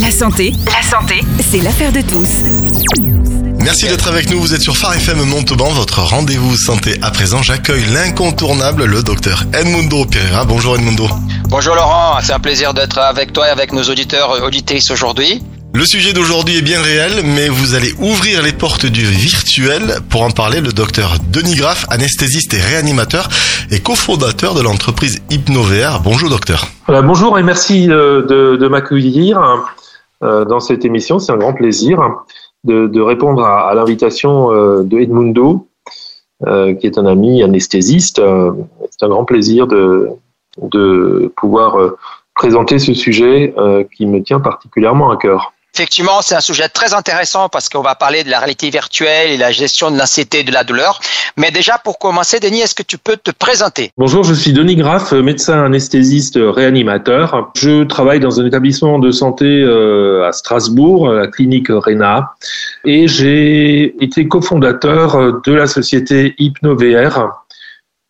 La santé, la santé, c'est l'affaire de tous. Merci d'être avec nous. Vous êtes sur Phare FM Montauban, votre rendez-vous santé. À présent, j'accueille l'incontournable, le docteur Edmundo Pereira. Bonjour Edmundo. Bonjour Laurent, c'est un plaisir d'être avec toi et avec nos auditeurs auditrices aujourd'hui. Le sujet d'aujourd'hui est bien réel, mais vous allez ouvrir les portes du virtuel. Pour en parler, le docteur Denis Graff, anesthésiste et réanimateur et cofondateur de l'entreprise HypnoVR. Bonjour docteur. Voilà, bonjour et merci euh, de, de m'accueillir euh, dans cette émission. C'est un grand plaisir de, de répondre à, à l'invitation euh, de Edmundo, qui est un ami anesthésiste. C'est un grand plaisir de, de pouvoir présenter ce sujet qui me tient particulièrement à cœur. Effectivement, c'est un sujet très intéressant parce qu'on va parler de la réalité virtuelle et la gestion de l'anxiété et de la douleur. Mais déjà, pour commencer, Denis, est-ce que tu peux te présenter? Bonjour, je suis Denis Graff, médecin anesthésiste réanimateur. Je travaille dans un établissement de santé euh, à Strasbourg, la clinique RENA, et j'ai été cofondateur de la société HypnoVR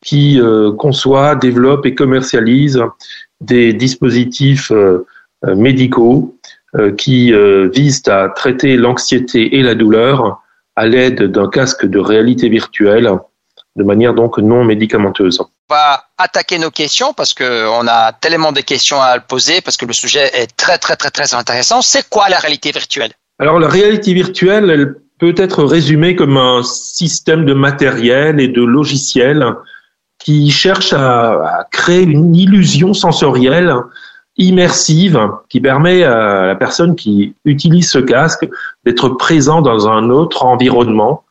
qui euh, conçoit, développe et commercialise des dispositifs euh, médicaux euh, qui euh, visent à traiter l'anxiété et la douleur à l'aide d'un casque de réalité virtuelle de manière donc non médicamenteuse. On va attaquer nos questions parce qu'on a tellement de questions à poser parce que le sujet est très très très très intéressant. C'est quoi la réalité virtuelle? Alors la réalité virtuelle, elle peut être résumée comme un système de matériel et de logiciels qui cherche à, à créer une illusion sensorielle immersive qui permet à la personne qui utilise ce casque d'être présent dans un autre environnement.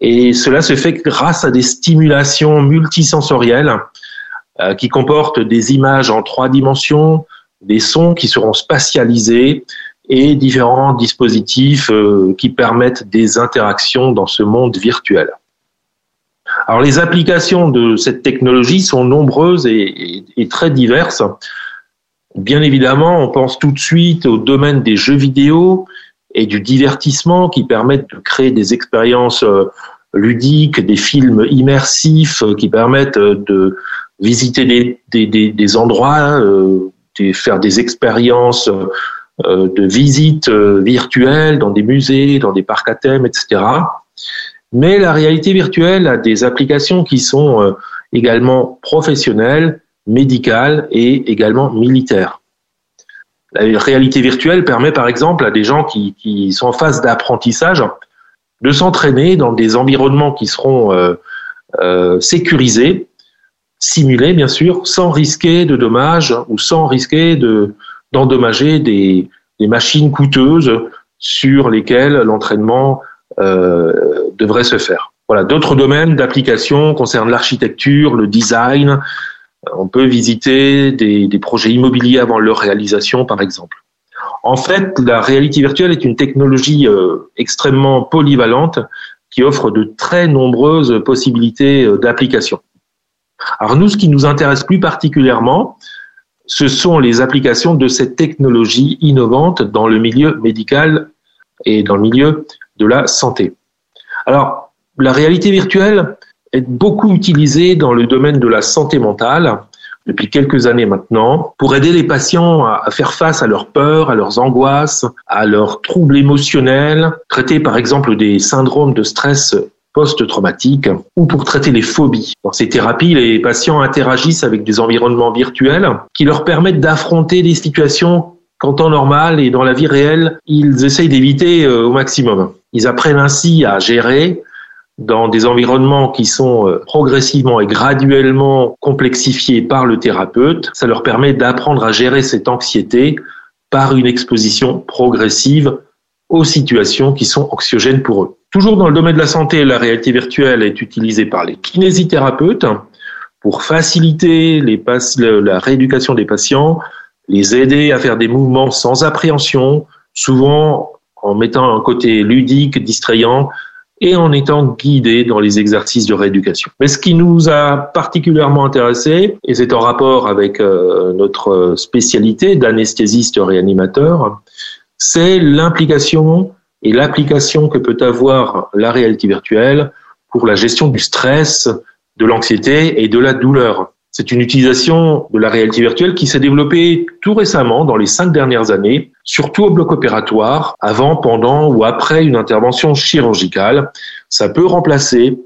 Et cela se fait grâce à des stimulations multisensorielles euh, qui comportent des images en trois dimensions, des sons qui seront spatialisés et différents dispositifs euh, qui permettent des interactions dans ce monde virtuel. Alors les applications de cette technologie sont nombreuses et très diverses. Bien évidemment, on pense tout de suite au domaine des jeux vidéo et du divertissement qui permettent de créer des expériences euh, ludiques, des films immersifs euh, qui permettent euh, de visiter des, des, des, endroits, de faire des expériences de visites virtuelles dans des musées, dans des parcs à thème, etc. Mais la réalité virtuelle a des applications qui sont également professionnelles médicale et également militaire. La réalité virtuelle permet par exemple à des gens qui, sont en phase d'apprentissage de s'entraîner dans des environnements qui seront euh, euh, sécurisés, simulés bien sûr, sans risquer de dommages ou sans risquer de d'endommager des, des machines coûteuses sur lesquelles l'entraînement euh, devrait se faire. Voilà, d'autres domaines d'application concernent l'architecture, le design, on peut visiter des, projets immobiliers avant leur réalisation, par exemple. En fait, la réalité virtuelle est une technologie euh, extrêmement polyvalente qui offre de très nombreuses possibilités euh, d'application. Alors nous, ce qui nous intéresse plus particulièrement, ce sont les applications de cette technologie innovante dans le milieu médical et dans le milieu de la santé. Alors, la réalité virtuelle, est beaucoup utilisé dans le domaine de la santé mentale depuis quelques années maintenant pour aider les patients à faire face à leurs peurs, à leurs angoisses, à leurs troubles émotionnels, traiter par exemple des syndromes de stress post-traumatique ou pour traiter les phobies. Dans ces thérapies, les patients interagissent avec des environnements virtuels qui leur permettent d'affronter des situations qu'en temps normal et dans la vie réelle, ils essayent d'éviter euh, au maximum. Ils apprennent ainsi à gérer, dans des environnements qui sont euh, progressivement et graduellement complexifiés par le thérapeute, ça leur permet d'apprendre à gérer cette anxiété par une exposition progressive aux situations qui sont anxiogènes pour eux. Toujours dans le domaine de la santé, la réalité virtuelle est utilisée par les kinésithérapeutes pour faciliter la rééducation des patients, les aider à faire des mouvements sans appréhension, souvent en mettant un côté ludique, distrayant, et en étant guidé dans les exercices de rééducation. Mais ce qui nous a particulièrement intéressé, et c'est en rapport avec euh, notre spécialité d'anesthésiste réanimateur, c'est l'implication et l'application que peut avoir la réalité virtuelle pour la gestion du stress, de l'anxiété et de la douleur. C'est une utilisation de la réalité virtuelle qui s'est développée tout récemment, dans les cinq dernières années, surtout au bloc opératoire, avant, pendant ou après une intervention chirurgicale. Ça peut remplacer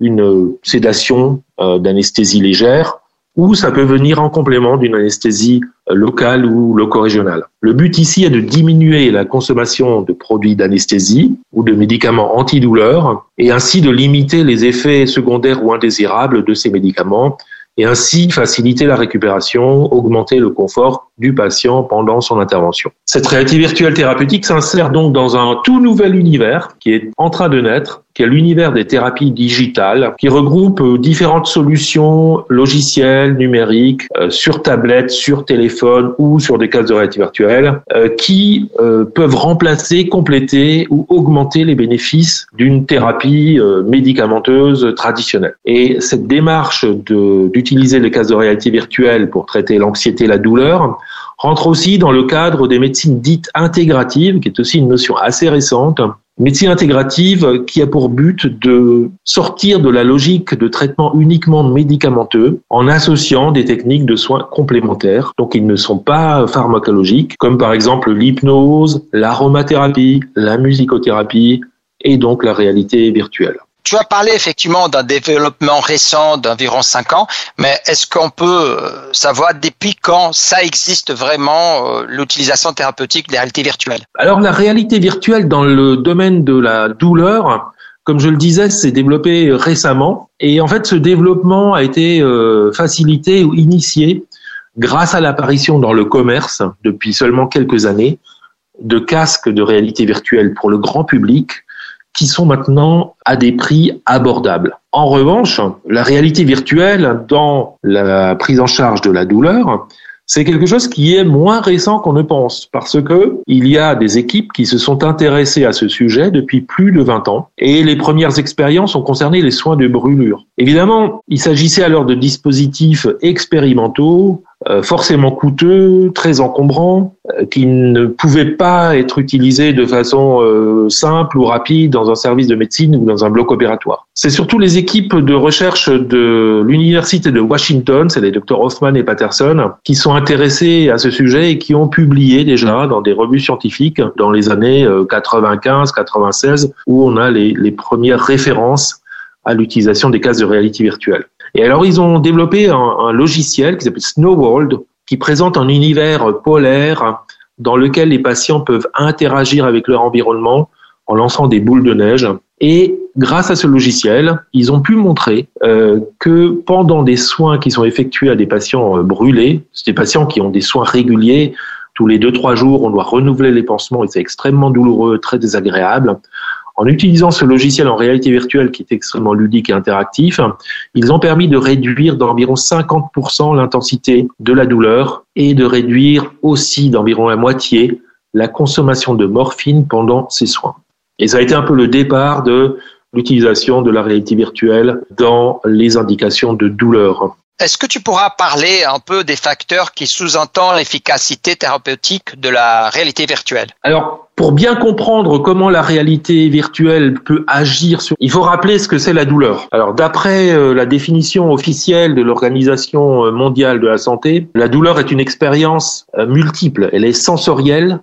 une sédation euh, d'anesthésie légère ou ça peut venir en complément d'une anesthésie euh, locale ou loco-régionale. Le but ici est de diminuer la consommation de produits d'anesthésie ou de médicaments antidouleurs et ainsi de limiter les effets secondaires ou indésirables de ces médicaments et ainsi faciliter la récupération, augmenter le confort du patient pendant son intervention. Cette réalité virtuelle thérapeutique s'insère donc dans un tout nouvel univers qui est en train de naître qui est l'univers des thérapies digitales, qui regroupe euh, différentes solutions logicielles, numériques, euh, sur tablette, sur téléphone ou sur des cases de réalité virtuelle, euh, qui peuvent remplacer, compléter ou augmenter les bénéfices d'une thérapie médicamenteuse traditionnelle. Et cette démarche d'utiliser les cases de réalité virtuelle pour traiter l'anxiété, la douleur, rentre aussi dans le cadre des médecines dites intégratives, qui est aussi une notion assez récente, médecine intégrative qui a pour but de sortir de la logique de traitement uniquement médicamenteux en associant des techniques de soins complémentaires. Donc ils ne sont pas pharmacologiques, comme par exemple l'hypnose, l'aromathérapie, la musicothérapie et donc la réalité virtuelle. Tu as parlé effectivement d'un développement récent d'environ 5 ans, mais est-ce qu'on peut euh, savoir depuis quand ça existe vraiment euh, l'utilisation thérapeutique des réalités virtuelles? Alors la réalité virtuelle dans le domaine de la douleur, comme je le disais, s'est développé récemment. Et en fait ce développement a été euh, facilité ou initié grâce à l'apparition dans le commerce depuis seulement quelques années de casques de réalité virtuelle pour le grand public qui sont maintenant à des prix abordables. En revanche, la réalité virtuelle dans la prise en charge de la douleur, c'est quelque chose qui est moins récent qu'on ne pense parce que il y a des équipes qui se sont intéressées à ce sujet depuis plus de 20 ans et les premières expériences ont concerné les soins de brûlure. Évidemment, il s'agissait alors de dispositifs expérimentaux forcément coûteux, très encombrants, euh, qui ne pouvaient pas être utilisés de façon euh, simple ou rapide dans un service de médecine ou dans un bloc opératoire. C'est surtout les équipes de recherche de l'université de Washington, c'est les docteurs Hoffman et Patterson, qui sont intéressés à ce sujet et qui ont publié déjà dans des revues scientifiques dans les années 95-96 où on a les, les premières références à l'utilisation des cases de réalité virtuelle. Et alors, ils ont développé un, un logiciel qui s'appelle Snow World, qui présente un univers polaire dans lequel les patients peuvent interagir avec leur environnement en lançant des boules de neige. Et grâce à ce logiciel, ils ont pu montrer euh, que pendant des soins qui sont effectués à des patients euh, brûlés, c'est des patients qui ont des soins réguliers, tous les deux trois jours, on doit renouveler les pansements et c'est extrêmement douloureux, très désagréable. En utilisant ce logiciel en réalité virtuelle qui est extrêmement ludique et interactif, ils ont permis de réduire d'environ 50% l'intensité de la douleur et de réduire aussi d'environ la moitié la consommation de morphine pendant ces soins. Et ça a été un peu le départ de l'utilisation de la réalité virtuelle dans les indications de douleur. Est-ce que tu pourras parler un peu des facteurs qui sous-entendent l'efficacité thérapeutique de la réalité virtuelle? Alors, pour bien comprendre comment la réalité virtuelle peut agir sur... Il faut rappeler ce que c'est la douleur. Alors, d'après euh, la définition officielle de l'Organisation mondiale de la santé, la douleur est une expérience euh, multiple. Elle est sensorielle,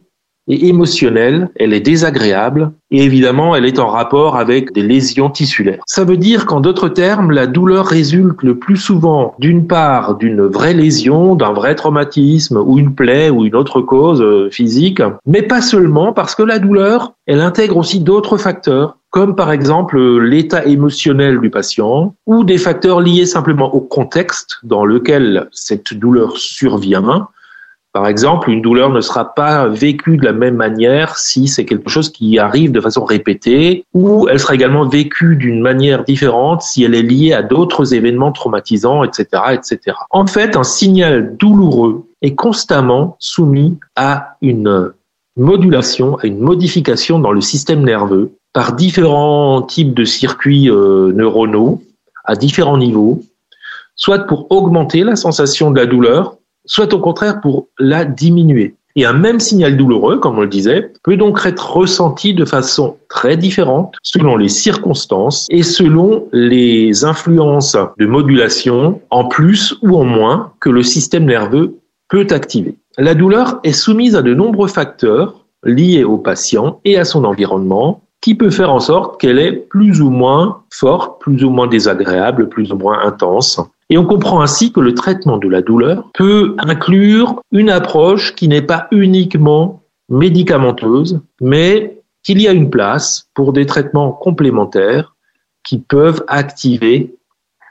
et émotionnelle, elle est désagréable et évidemment elle est en rapport avec des lésions tissulaires. Ça veut dire qu'en d'autres termes, la douleur résulte le plus souvent d'une part d'une vraie lésion, d'un vrai traumatisme ou une plaie ou une autre cause euh, physique, mais pas seulement parce que la douleur, elle intègre aussi d'autres facteurs comme par exemple l'état émotionnel du patient ou des facteurs liés simplement au contexte dans lequel cette douleur survient, par exemple, une douleur ne sera pas vécue de la même manière si c'est quelque chose qui arrive de façon répétée, ou elle sera également vécue d'une manière différente si elle est liée à d'autres événements traumatisants, etc., etc. En fait, un signal douloureux est constamment soumis à une modulation, à une modification dans le système nerveux par différents types de circuits euh, neuronaux à différents niveaux, soit pour augmenter la sensation de la douleur, soit au contraire pour la diminuer. Et un même signal douloureux, comme on le disait, peut donc être ressenti de façon très différente selon les circonstances et selon les influences de modulation en plus ou en moins que le système nerveux peut activer. La douleur est soumise à de nombreux facteurs liés au patient et à son environnement qui peut faire en sorte qu'elle est plus ou moins forte, plus ou moins désagréable, plus ou moins intense. Et on comprend ainsi que le traitement de la douleur peut inclure une approche qui n'est pas uniquement médicamenteuse, mais qu'il y a une place pour des traitements complémentaires qui peuvent activer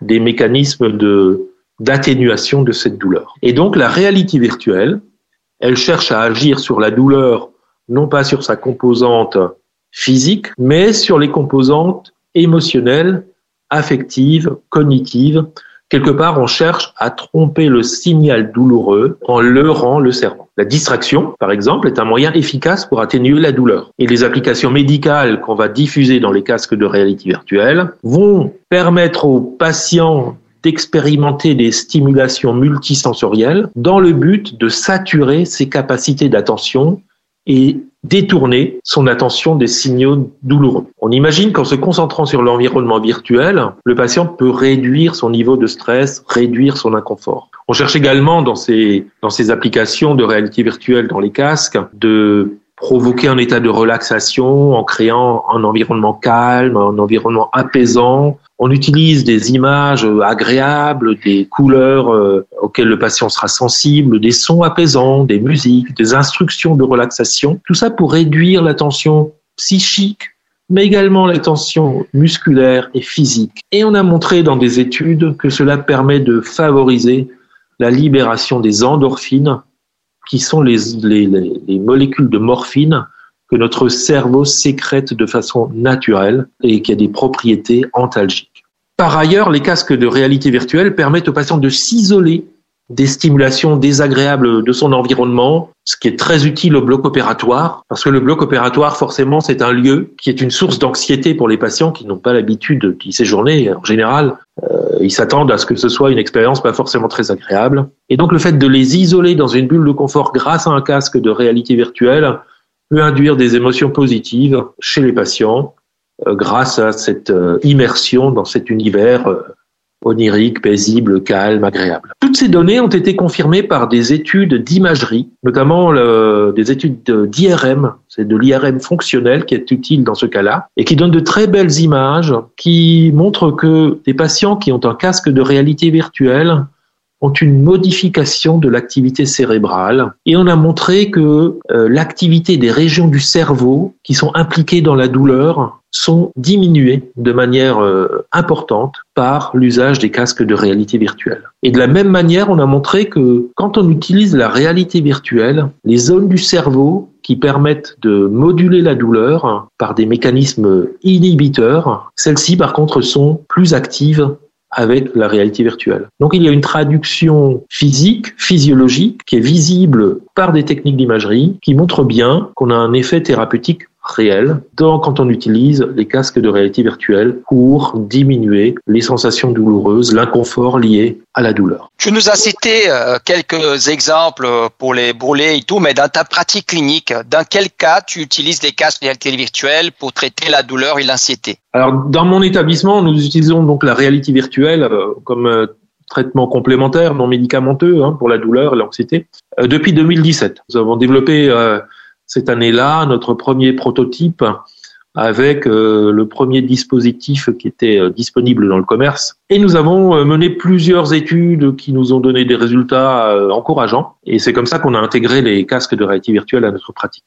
des mécanismes d'atténuation de cette douleur. Et donc la réalité virtuelle, elle cherche à agir sur la douleur, non pas sur sa composante physique, mais sur les composantes émotionnelles, affectives, cognitives. Quelque part, on cherche à tromper le signal douloureux en leurrant le cerveau. La distraction, par exemple, est un moyen efficace pour atténuer la douleur. Et les applications médicales qu'on va diffuser dans les casques de réalité virtuelle vont permettre aux patients d'expérimenter des stimulations multisensorielles dans le but de saturer ses capacités d'attention et détourner son attention des signaux douloureux. On imagine qu'en se concentrant sur l'environnement virtuel, le patient peut réduire son niveau de stress, réduire son inconfort. On cherche également dans ces, applications de réalité virtuelle dans les casques de provoquer un état de relaxation en créant un environnement calme, un environnement apaisant. On utilise des images agréables, des couleurs euh, auxquelles le patient sera sensible, des sons apaisants, des musiques, des instructions de relaxation. Tout ça pour réduire la tension psychique, mais également la tension musculaire et physique. Et on a montré dans des études que cela permet de favoriser la libération des endorphines, qui sont les, les, les molécules de morphine que notre cerveau sécrète de façon naturelle et qui a des propriétés antalgiques. Par ailleurs, les casques de réalité virtuelle permettent aux patients de s'isoler des stimulations désagréables de son environnement, ce qui est très utile au bloc opératoire, parce que le bloc opératoire, forcément, c'est un lieu qui est une source d'anxiété pour les patients qui n'ont pas l'habitude d'y séjourner. En général, euh, ils s'attendent à ce que ce soit une expérience pas forcément très agréable. Et donc, le fait de les isoler dans une bulle de confort grâce à un casque de réalité virtuelle peut induire des émotions positives chez les patients euh, grâce à cette euh, immersion dans cet univers onirique, paisible, calme, agréable. Toutes ces données ont été confirmées par des études d'imagerie, notamment des études d'IRM, c'est de l'IRM fonctionnel qui est utile dans ce cas-là, et qui donne de très belles images qui montrent que des patients qui ont un casque de réalité virtuelle ont une modification de l'activité cérébrale et on a montré que euh, l'activité des régions du cerveau qui sont impliquées dans la douleur sont diminuées de manière euh, importante par l'usage des casques de réalité virtuelle. Et de la même manière, on a montré que quand on utilise la réalité virtuelle, les zones du cerveau qui permettent de moduler la douleur par des mécanismes inhibiteurs, celles-ci par contre sont plus actives avec la réalité virtuelle. Donc il y a une traduction physique, physiologique, qui est visible par des techniques d'imagerie, qui montre bien qu'on a un effet thérapeutique réel quand on utilise les casques de réalité virtuelle pour diminuer les sensations douloureuses, l'inconfort lié à la douleur. Tu nous as cité euh, quelques exemples pour les brûlés et tout, mais dans ta pratique clinique, dans quel cas tu utilises les casques de réalité virtuelle pour traiter la douleur et l'anxiété? Alors, dans mon établissement, nous utilisons donc la réalité virtuelle euh, comme euh, traitement complémentaire non médicamenteux hein, pour la douleur et l'anxiété depuis 2017. Nous avons développé cette année-là notre premier prototype avec euh, le premier dispositif qui était euh, disponible dans le commerce. Et nous avons euh, mené plusieurs études qui nous ont donné des résultats encourageants. Et c'est comme ça qu'on a intégré les casques de réalité virtuelle à notre pratique.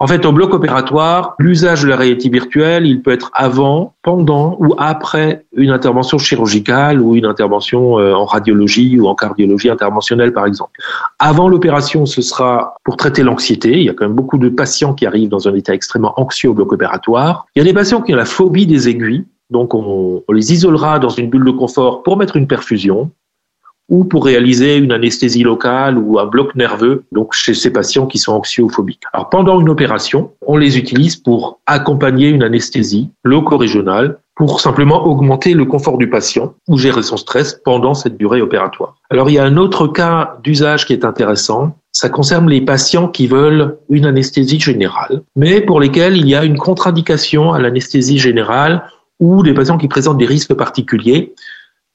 En fait, au bloc opératoire, l'usage de la réalité virtuelle, il peut être avant, pendant ou après une intervention chirurgicale ou une intervention euh, en radiologie ou en cardiologie interventionnelle, par exemple. Avant l'opération, ce sera pour traiter l'anxiété. Il y a quand même beaucoup de patients qui arrivent dans un état extrêmement anxieux au bloc opératoire. Il y a des patients qui ont la phobie des aiguilles. Donc, on, on les isolera dans une bulle de confort pour mettre une perfusion ou pour réaliser une anesthésie locale ou un bloc nerveux, donc chez ces patients qui sont anxiophobiques. Alors pendant une opération, on les utilise pour accompagner une anesthésie loco-régionale pour simplement augmenter le confort du patient ou gérer son stress pendant cette durée opératoire. Alors il y a un autre cas d'usage qui est intéressant, ça concerne les patients qui veulent une anesthésie générale, mais pour lesquels il y a une contre-indication à l'anesthésie générale ou des patients qui présentent des risques particuliers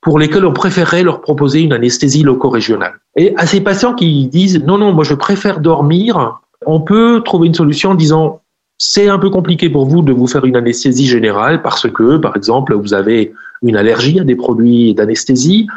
pour lesquels on préférerait leur proposer une anesthésie loco-régionale. Et à ces patients qui disent non, non, moi je préfère dormir, on peut trouver une solution en disant c'est un peu compliqué pour vous de vous faire une anesthésie générale parce que, par exemple, vous avez une allergie à des produits d'anesthésie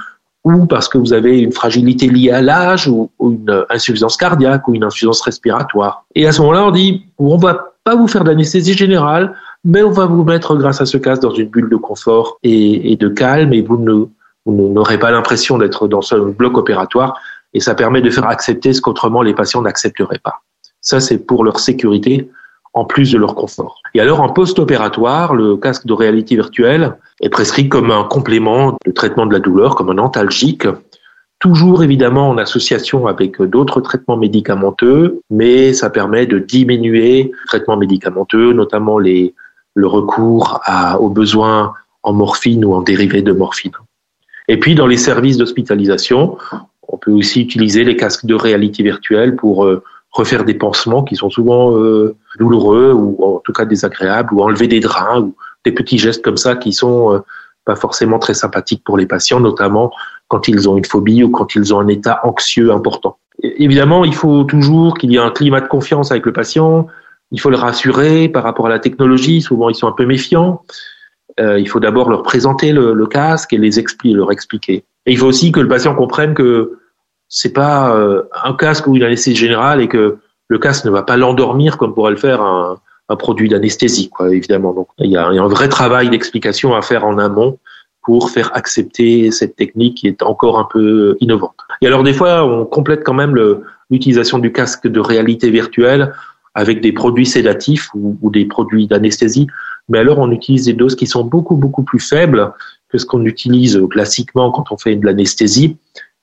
ou parce que vous avez une fragilité liée à l'âge ou, une insuffisance cardiaque ou une insuffisance respiratoire. Et à ce moment-là, on dit, on va pas vous faire d'anesthésie générale, mais on va vous mettre grâce à ce casque dans une bulle de confort et, de calme et vous ne vous n'aurez pas l'impression d'être dans un bloc opératoire et ça permet de faire accepter ce qu'autrement les patients n'accepteraient pas. Ça, c'est pour leur sécurité en plus de leur confort. Et alors, en post-opératoire, le casque de réalité virtuelle est prescrit comme un complément de traitement de la douleur, comme un antalgique, toujours évidemment en association avec d'autres traitements médicamenteux, mais ça permet de diminuer les traitements médicamenteux, notamment les, le recours à, aux besoins en morphine ou en dérivés de morphine. Et puis, dans les services d'hospitalisation, on peut aussi utiliser les casques de réalité virtuelle pour euh, refaire des pansements qui sont souvent euh, douloureux ou en tout cas désagréables ou enlever des drains ou des petits gestes comme ça qui sont euh, pas forcément très sympathiques pour les patients, notamment quand ils ont une phobie ou quand ils ont un état anxieux important. évidemment, il faut toujours qu'il y ait un climat de confiance avec le patient. Il faut le rassurer par rapport à la technologie. Souvent, ils sont un peu méfiants. Euh, il faut d'abord leur présenter le, le, casque et les expliquer, leur expliquer. Et il faut aussi que le patient comprenne que c'est pas euh, un casque ou une anesthésie générale et que le casque ne va pas l'endormir comme pourrait le faire un, un produit d'anesthésie, quoi, évidemment. Donc, il y a, un vrai travail d'explication à faire en amont pour faire accepter cette technique qui est encore un peu innovante. Et alors, des fois, on complète quand même l'utilisation du casque de réalité virtuelle avec des produits sédatifs ou des produits d'anesthésie. Mais alors, on utilise des doses qui sont beaucoup, beaucoup plus faibles que ce qu'on utilise classiquement quand on fait de l'anesthésie.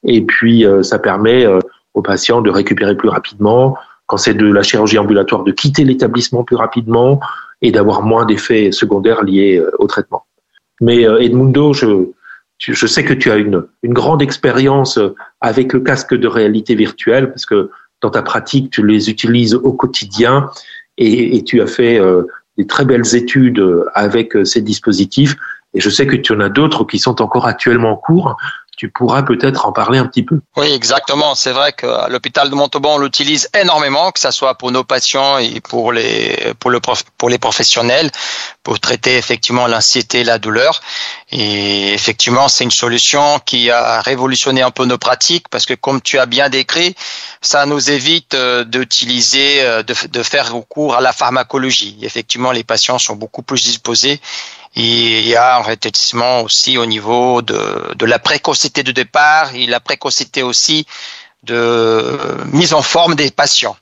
Et puis, euh, ça permet euh, aux patients de récupérer plus rapidement. Quand c'est de la chirurgie ambulatoire, de quitter l'établissement plus rapidement et d'avoir moins d'effets secondaires liés euh, au traitement. Mais Edmundo, je, je sais que tu as une, une grande expérience avec le casque de réalité virtuelle parce que dans ta pratique, tu les utilises au quotidien et, et tu as fait des très belles études avec ces dispositifs. Et je sais que tu en as d'autres qui sont encore actuellement en cours tu pourras peut-être en parler un petit peu. Oui, exactement. C'est vrai que l'hôpital de Montauban, on l'utilise énormément, que ce soit pour nos patients et pour les, pour le pour les professionnels, pour traiter effectivement l'anxiété et la douleur. Et effectivement, c'est une solution qui a révolutionné un peu nos pratiques parce que comme tu as bien décrit, ça nous évite euh, d'utiliser, euh, de, de faire recours à la pharmacologie. Effectivement, les patients sont beaucoup plus disposés il y a un rétablissement aussi au niveau de, de la précocité de départ et la précocité aussi de mise en forme des patients.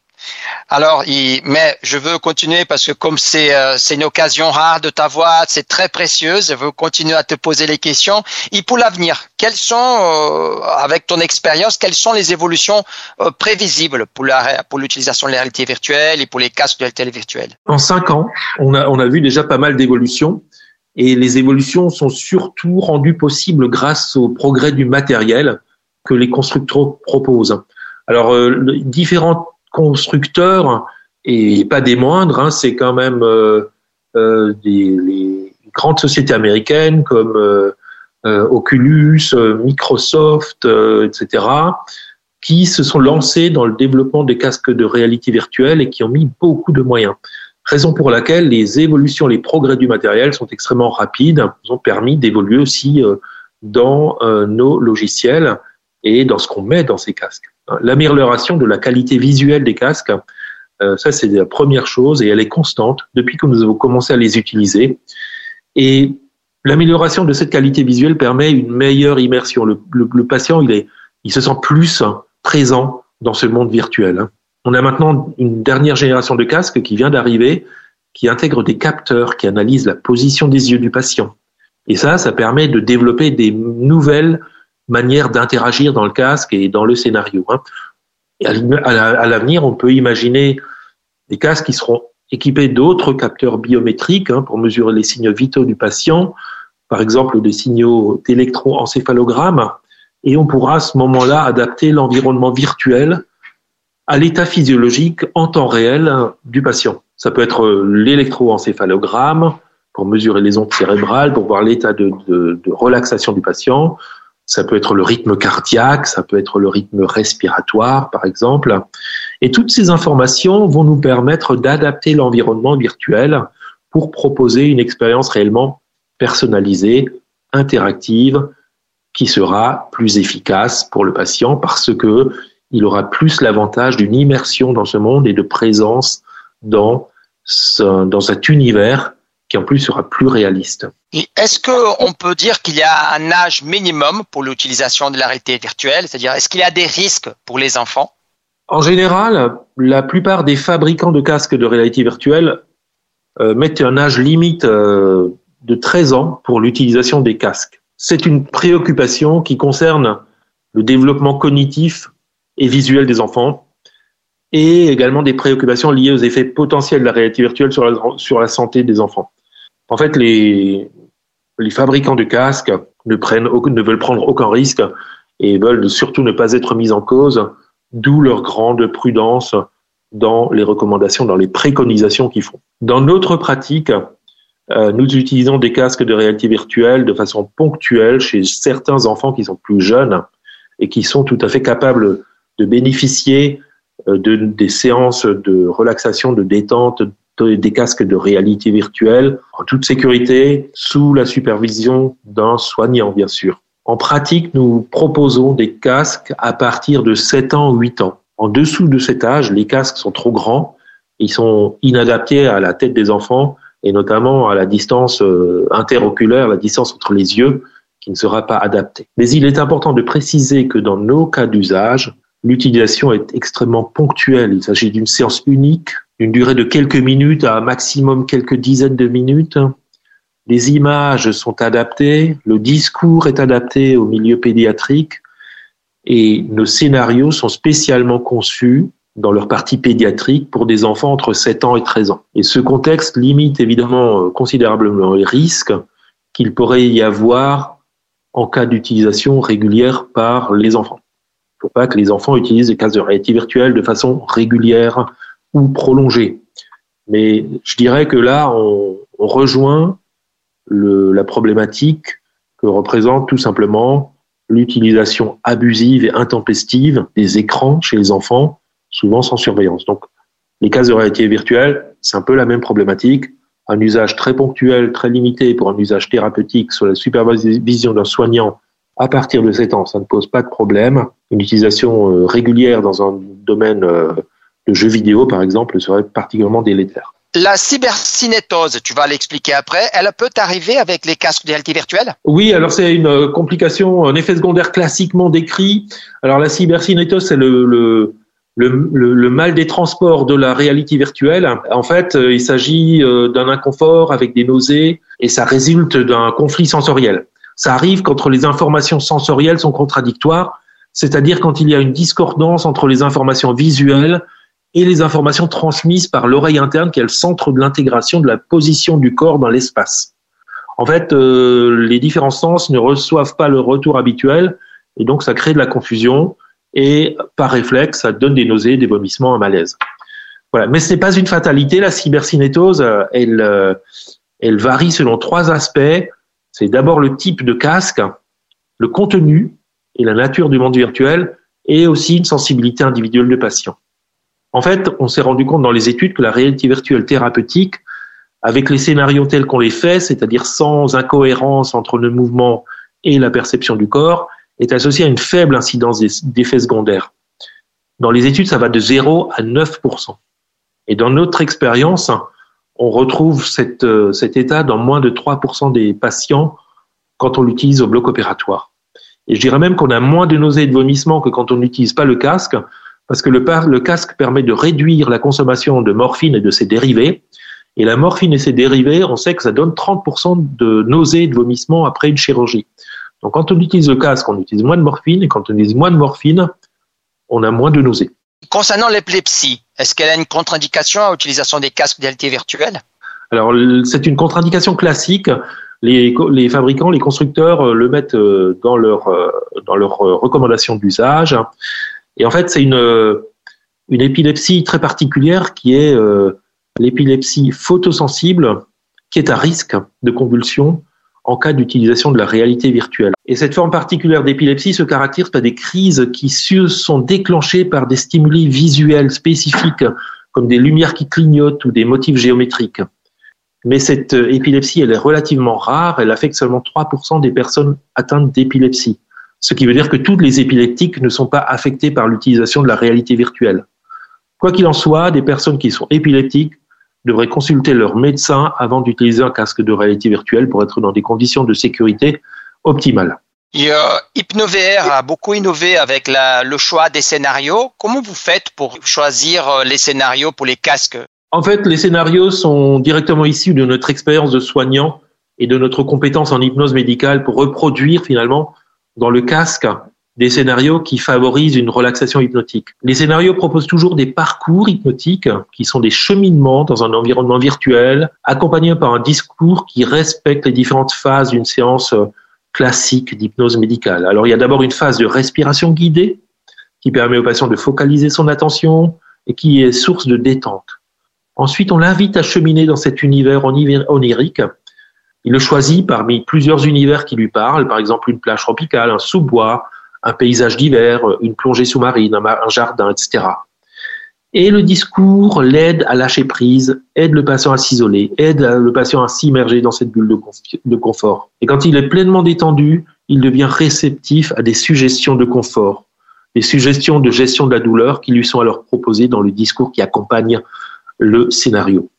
Alors, mais je veux continuer parce que comme c'est euh, une occasion rare de ta voix, c'est très précieuse. Je veux continuer à te poser les questions. Et pour l'avenir, quelles sont, euh, avec ton expérience, quelles sont les évolutions euh, prévisibles pour la pour l'utilisation de la réalité virtuelle et pour les casques de réalité virtuelle? En cinq ans, on a on a vu déjà pas mal d'évolutions. Et les évolutions sont surtout rendues possibles grâce au progrès du matériel que les constructeurs proposent. Alors, euh, différents constructeurs, et pas des moindres, hein, c'est quand même euh, euh, des, les grandes sociétés américaines comme euh, Oculus, Microsoft, etc., qui se sont lancés dans le développement des casques de réalité virtuelle et qui ont mis beaucoup de moyens. Raison pour laquelle les évolutions, les progrès du matériel sont extrêmement rapides, nous ont permis d'évoluer aussi euh, dans euh, nos logiciels et dans ce qu'on met dans ces casques. L'amélioration de la qualité visuelle des casques, euh, ça c'est la première chose et elle est constante depuis que nous avons commencé à les utiliser. Et l'amélioration de cette qualité visuelle permet une meilleure immersion. Le, le patient, il, est, il se sent plus présent dans ce monde virtuel. On a maintenant une dernière génération de casques qui vient d'arriver, qui intègre des capteurs qui analysent la position des yeux du patient. Et ça, ça permet de développer des nouvelles manières d'interagir dans le casque et dans le scénario. Hein. à l'avenir, on peut imaginer des casques qui seront équipés d'autres capteurs biométriques hein, pour mesurer les signes vitaux du patient, par exemple des signaux d'électroencéphalogramme, et on pourra à ce moment-là adapter l'environnement virtuel à l'état physiologique en temps réel du patient. Ça peut être l'électroencéphalogramme pour mesurer les ondes cérébrales, pour voir l'état de, relaxation du patient. Ça peut être le rythme cardiaque, ça peut être le rythme respiratoire, par exemple. Et toutes ces informations vont nous permettre d'adapter l'environnement virtuel pour proposer une expérience réellement personnalisée, interactive, qui sera plus efficace pour le patient parce que il aura plus l'avantage d'une immersion dans ce monde et de présence dans, ce, dans cet univers qui en plus sera plus réaliste. Est-ce qu'on peut dire qu'il y a un âge minimum pour l'utilisation de la réalité virtuelle? C'est-à-dire, est-ce qu'il y a des risques pour les enfants? En général, la plupart des fabricants de casques de réalité virtuelle euh, mettent un âge limite euh, de 13 ans pour l'utilisation des casques. C'est une préoccupation qui concerne le développement cognitif et visuel des enfants et également des préoccupations liées aux effets potentiels de la réalité virtuelle sur la, santé des enfants. En fait, les, les fabricants de casques ne, prennent, ne veulent prendre aucun risque et veulent surtout ne pas être mis en cause, d'où leur grande prudence dans les recommandations, dans les préconisations qu'ils font. Dans notre pratique, euh, nous utilisons des casques de réalité virtuelle de façon ponctuelle chez certains enfants qui sont plus jeunes et qui sont tout à fait capables de bénéficier euh, de, des séances de relaxation, de détente, des casques de réalité virtuelle en toute sécurité, sous la supervision d'un soignant, bien sûr. En pratique, nous proposons des casques à partir de 7 ans ou 8 ans. En dessous de cet âge, les casques sont trop grands, ils sont inadaptés à la tête des enfants et notamment à la distance euh, interoculaire, la distance entre les yeux, qui ne sera pas adaptée. Mais il est important de préciser que dans nos cas d'usage, l'utilisation est extrêmement ponctuelle. Il s'agit d'une séance unique, d'une durée de quelques minutes à un maximum quelques dizaines de minutes. Les images sont adaptées, le discours est adapté au milieu pédiatrique et nos scénarios sont spécialement conçus dans leur partie pédiatrique pour des enfants entre 7 ans et 13 ans. Et ce contexte limite évidemment euh, considérablement les risques qu'il pourrait y avoir en cas d'utilisation régulière par les enfants. Il ne faut pas que les enfants utilisent des cases de réalité virtuelle de façon régulière ou prolongée. Mais je dirais que là, on, rejoint la problématique que représente tout simplement l'utilisation abusive et intempestive des écrans chez les enfants souvent sans surveillance. Donc, les cases de réalité virtuelle, c'est un peu la même problématique. Un usage très ponctuel, très limité pour un usage thérapeutique sur la supervision d'un soignant à partir de 7 ans, ça ne pose pas de problème. Une utilisation euh, régulière dans un domaine euh, de jeux vidéo, par exemple, serait particulièrement délétère. La cybercinétose, tu vas l'expliquer après, elle peut arriver avec les casques de réalité virtuelle? Oui, alors c'est une euh, complication, un effet secondaire classiquement décrit. Alors la cybercinétose, c'est le, le le, le, mal des transports de la réalité virtuelle, en fait, il s'agit d'un inconfort avec des nausées et ça résulte d'un conflit sensoriel. Ça arrive quand les informations sensorielles sont contradictoires, c'est-à-dire quand il y a une discordance entre les informations visuelles et les informations transmises par l'oreille interne qui est le centre de l'intégration de la position du corps dans l'espace. En fait, euh, les différents sens ne reçoivent pas le retour habituel et donc ça crée de la confusion et par réflexe, ça donne des nausées, des vomissements, un malaise. Voilà. Mais ce n'est pas une fatalité. La cybercinétose, euh, elle, euh, elle varie selon trois aspects. C'est d'abord le type de casque, le contenu et la nature du monde virtuel, et aussi une sensibilité individuelle de patient. En fait, on s'est rendu compte dans les études que la réalité virtuelle thérapeutique, avec les scénarios tels qu'on les fait, c'est-à-dire sans incohérence entre le mouvement et la perception du corps, est associé à une faible incidence d'effets secondaires. Dans les études, ça va de 0 à 9% Et dans notre expérience, on retrouve euh, cet état dans moins de 3 des patients quand on l'utilise au bloc opératoire. Et je dirais même qu'on a moins de nausées et de vomissements que quand on n'utilise pas le casque, parce que le, le casque permet de réduire la consommation de morphine et de ses dérivés. Et la morphine et ses dérivés, on sait que ça donne 30% de nausées et de vomissements après une chirurgie. Donc quand on utilise le casque, on utilise moins de morphine, et quand on utilise moins de morphine, on a moins de nausées. Concernant l'épilepsie, est-ce qu'elle a une contre-indication à l'utilisation des casques de réalité virtuelle? Alors c'est une contre-indication classique. Les, fabricants, les constructeurs euh, le mettent euh, dans leur, euh, dans leur recommandation d'usage. Et en fait, c'est une, une épilepsie très particulière qui est euh, l'épilepsie photosensible, qui est à risque de convulsion en cas d'utilisation de la réalité virtuelle. Et cette forme particulière d'épilepsie se caractérise par des crises qui sont déclenchées par des stimuli visuels spécifiques, comme des lumières qui clignotent ou des motifs géométriques. Mais cette euh, épilepsie, elle est relativement rare, elle affecte seulement 3% des personnes atteintes d'épilepsie. Ce qui veut dire que toutes les épileptiques ne sont pas affectées par l'utilisation de la réalité virtuelle. Quoi qu'il en soit, des personnes qui sont épileptiques devraient consulter leur médecin avant d'utiliser un casque de réalité virtuelle pour être dans des conditions de sécurité optimales. HypnoVR a beaucoup innové avec le choix des scénarios. Comment vous faites pour choisir euh, les scénarios pour les casques? En fait, les scénarios sont directement issus de notre expérience de soignant et de notre compétence en hypnose médicale pour reproduire finalement dans le casque des scénarios qui favorisent une relaxation hypnotique. Les scénarios proposent toujours des parcours hypnotiques qui sont des cheminements dans un environnement virtuel, accompagnés par un discours qui respecte les différentes phases d'une séance euh, classique d'hypnose médicale. Alors il y a d'abord une phase de respiration guidée qui permet au patient de focaliser son attention et qui est source de détente. Ensuite, on l'invite à cheminer dans cet univers onirique. Il le choisit parmi plusieurs univers qui lui parlent, par exemple une plage tropicale, un sous-bois, un paysage d'hiver, une plongée sous-marine, un jardin, etc. Et le discours l'aide à lâcher prise, aide le patient à s'isoler, aide le patient à s'immerger dans cette bulle de, confort. Et quand il est pleinement détendu, il devient réceptif à des suggestions de confort, des suggestions de gestion de la douleur qui lui sont alors proposées dans le discours qui accompagne le scénario.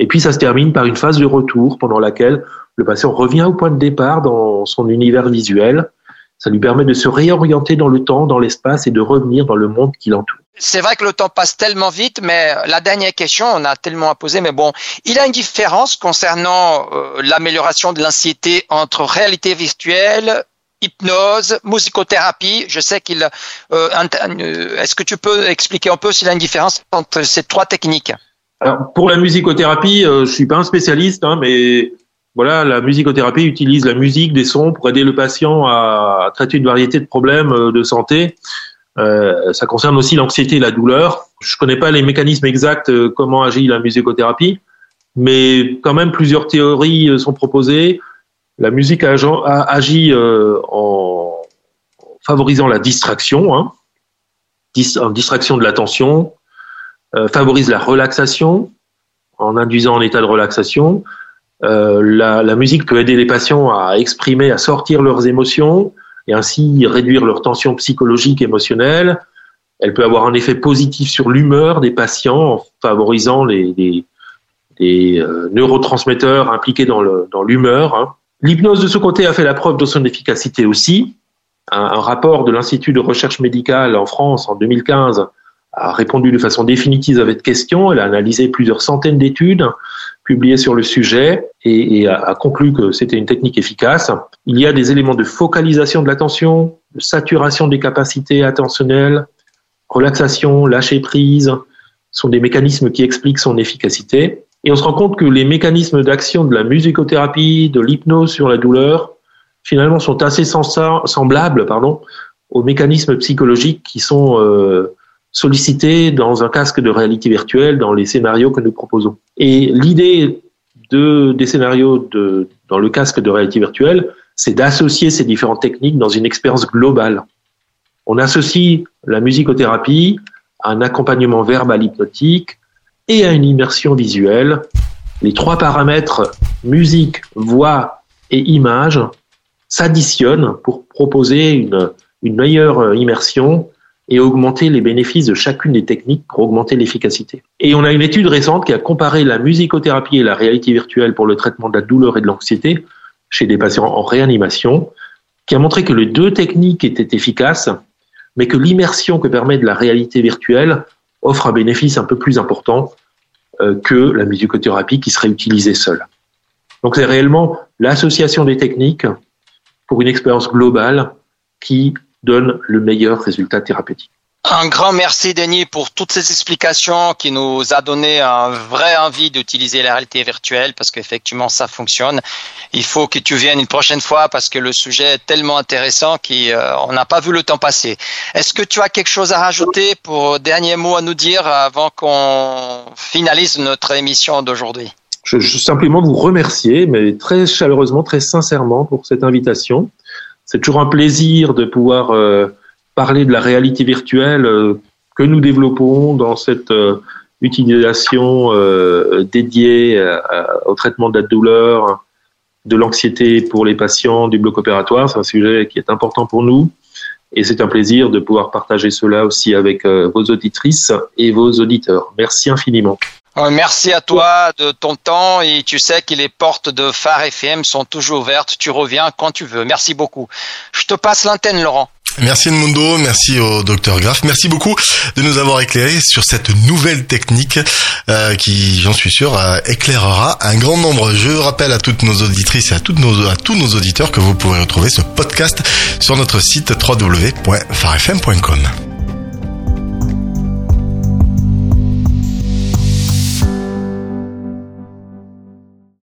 Et puis ça se termine par une phase de retour pendant laquelle le patient revient au point de départ dans son univers visuel ça lui permet de se réorienter dans le temps, dans l'espace et de revenir dans le monde qui l'entoure. C'est vrai que le temps passe tellement vite, mais la dernière question, on a tellement à poser, mais bon, il y a une différence concernant euh, l'amélioration de l'anxiété entre réalité virtuelle, hypnose, musicothérapie. Je sais qu'il. Euh, euh, est-ce que tu peux expliquer un peu s'il y a une différence entre ces trois techniques? Alors pour la musicothérapie, je suis pas un spécialiste, hein, mais voilà, la musicothérapie utilise la musique, des sons pour aider le patient à, traiter une variété de problèmes euh, de santé. Euh, ça concerne aussi l'anxiété et la douleur. Je connais pas les mécanismes exacts euh, comment agit la musicothérapie, mais quand même plusieurs théories sont proposées. La musique agit en favorisant la distraction, hein, en distraction de l'attention, favorise la relaxation en induisant un état de relaxation, euh, la, musique peut aider les patients à exprimer, à sortir leurs émotions et ainsi réduire leur tension psychologique, émotionnelle. Elle peut avoir un effet positif sur l'humeur des patients en favorisant les, euh, neurotransmetteurs impliqués dans l'humeur. Hein. L'hypnose de ce côté a fait la preuve de son efficacité aussi. Un, un rapport de l'Institut de recherche médicale en France en 2015 a répondu de façon définitive à cette question. Elle a analysé plusieurs centaines d'études publiées sur le sujet et, a, conclu que c'était une technique efficace. Il y a des éléments de focalisation de l'attention, de saturation des capacités attentionnelles, relaxation, lâcher prise, sont des mécanismes qui expliquent son efficacité. Et on se rend compte que les mécanismes d'action de la musicothérapie, de l'hypnose sur la douleur, finalement sont assez semblables pardon, aux mécanismes psychologiques qui sont euh, sollicité dans un casque de réalité virtuelle dans les scénarios que nous proposons. Et l'idée de, des scénarios de, dans le casque de réalité virtuelle, c'est d'associer ces différentes techniques dans une expérience globale. On associe la musicothérapie à un accompagnement verbal hypnotique et à une immersion visuelle. Les trois paramètres musique, voix et image s'additionnent pour proposer une, une meilleure immersion et augmenter les bénéfices de chacune des techniques pour augmenter l'efficacité. Et on a une étude récente qui a comparé la musicothérapie et la réalité virtuelle pour le traitement de la douleur et de l'anxiété chez des patients en réanimation, qui a montré que les deux techniques étaient efficaces, mais que l'immersion que permet de la réalité virtuelle offre un bénéfice un peu plus important euh, que la musicothérapie qui serait utilisée seule. Donc c'est réellement l'association des techniques pour une expérience globale qui donne le meilleur résultat thérapeutique. Un grand merci Denis pour toutes ces explications qui nous a donné un vrai envie d'utiliser la réalité virtuelle parce qu'effectivement ça fonctionne. Il faut que tu viennes une prochaine fois parce que le sujet est tellement intéressant qu'on n'a pas vu le temps passer. Est-ce que tu as quelque chose à rajouter pour dernier mot à nous dire avant qu'on finalise notre émission d'aujourd'hui? Je, je simplement vous remercier, mais très chaleureusement, très sincèrement pour cette invitation. C'est toujours un plaisir de pouvoir euh, parler de la réalité virtuelle euh, que nous développons dans cette euh, utilisation dédiée au traitement de la douleur, de l'anxiété pour les patients, du bloc opératoire. C'est un sujet qui est important pour nous. Et c'est un plaisir de pouvoir partager cela aussi avec vos auditrices et vos auditeurs. Merci infiniment. Merci à toi de ton temps et tu sais que les portes de Phare FM sont toujours ouvertes. Tu reviens quand tu veux. Merci beaucoup. Je te passe l'antenne, Laurent. Merci Edmundo, merci au docteur Graff, merci beaucoup de nous avoir éclairé sur cette nouvelle technique euh, qui, j'en suis sûr, euh, éclairera un grand nombre. Je rappelle à toutes nos auditrices et à, toutes nos, à tous nos auditeurs que vous pourrez retrouver ce podcast sur notre site www.farfm.com.